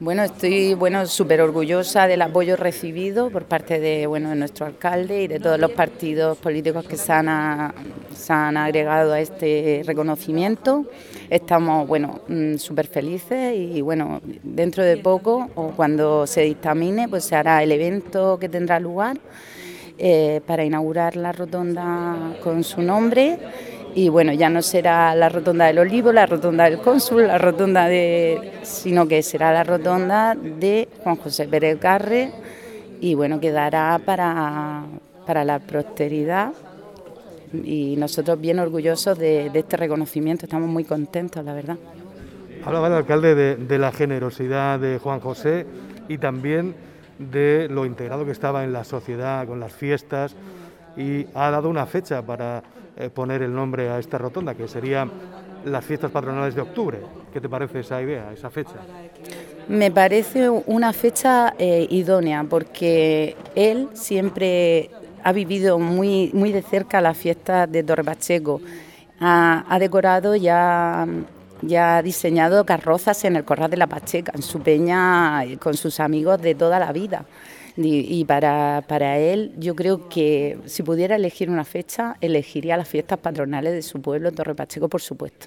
Bueno, estoy bueno súper orgullosa del apoyo recibido por parte de bueno de nuestro alcalde y de todos los partidos políticos que se han, se han agregado a este reconocimiento. Estamos bueno mm, súper felices y bueno dentro de poco o cuando se dictamine pues se hará el evento que tendrá lugar eh, para inaugurar la rotonda con su nombre y bueno, ya no será la rotonda del Olivo, la rotonda del Cónsul, la rotonda de, sino que será la rotonda de Juan José Pérez Garre y bueno, quedará para, para la posteridad y nosotros bien orgullosos de, este reconocimiento, estamos muy contentos, la verdad. Hablaba el alcalde de, de la generosidad de Juan José y también de lo integrado que estaba en la sociedad, con las fiestas, y ha dado una fecha para eh, poner el nombre a esta rotonda, que serían las fiestas patronales de octubre. ¿Qué te parece esa idea, esa fecha? Me parece una fecha eh, idónea porque él siempre ha vivido muy, muy de cerca las fiestas de Torre Pacheco. Ha, ha decorado ya ya ha diseñado carrozas en el Corral de la Pacheca, en su peña con sus amigos de toda la vida. Y, para, para, él, yo creo que si pudiera elegir una fecha, elegiría las fiestas patronales de su pueblo, Torre Pacheco, por supuesto.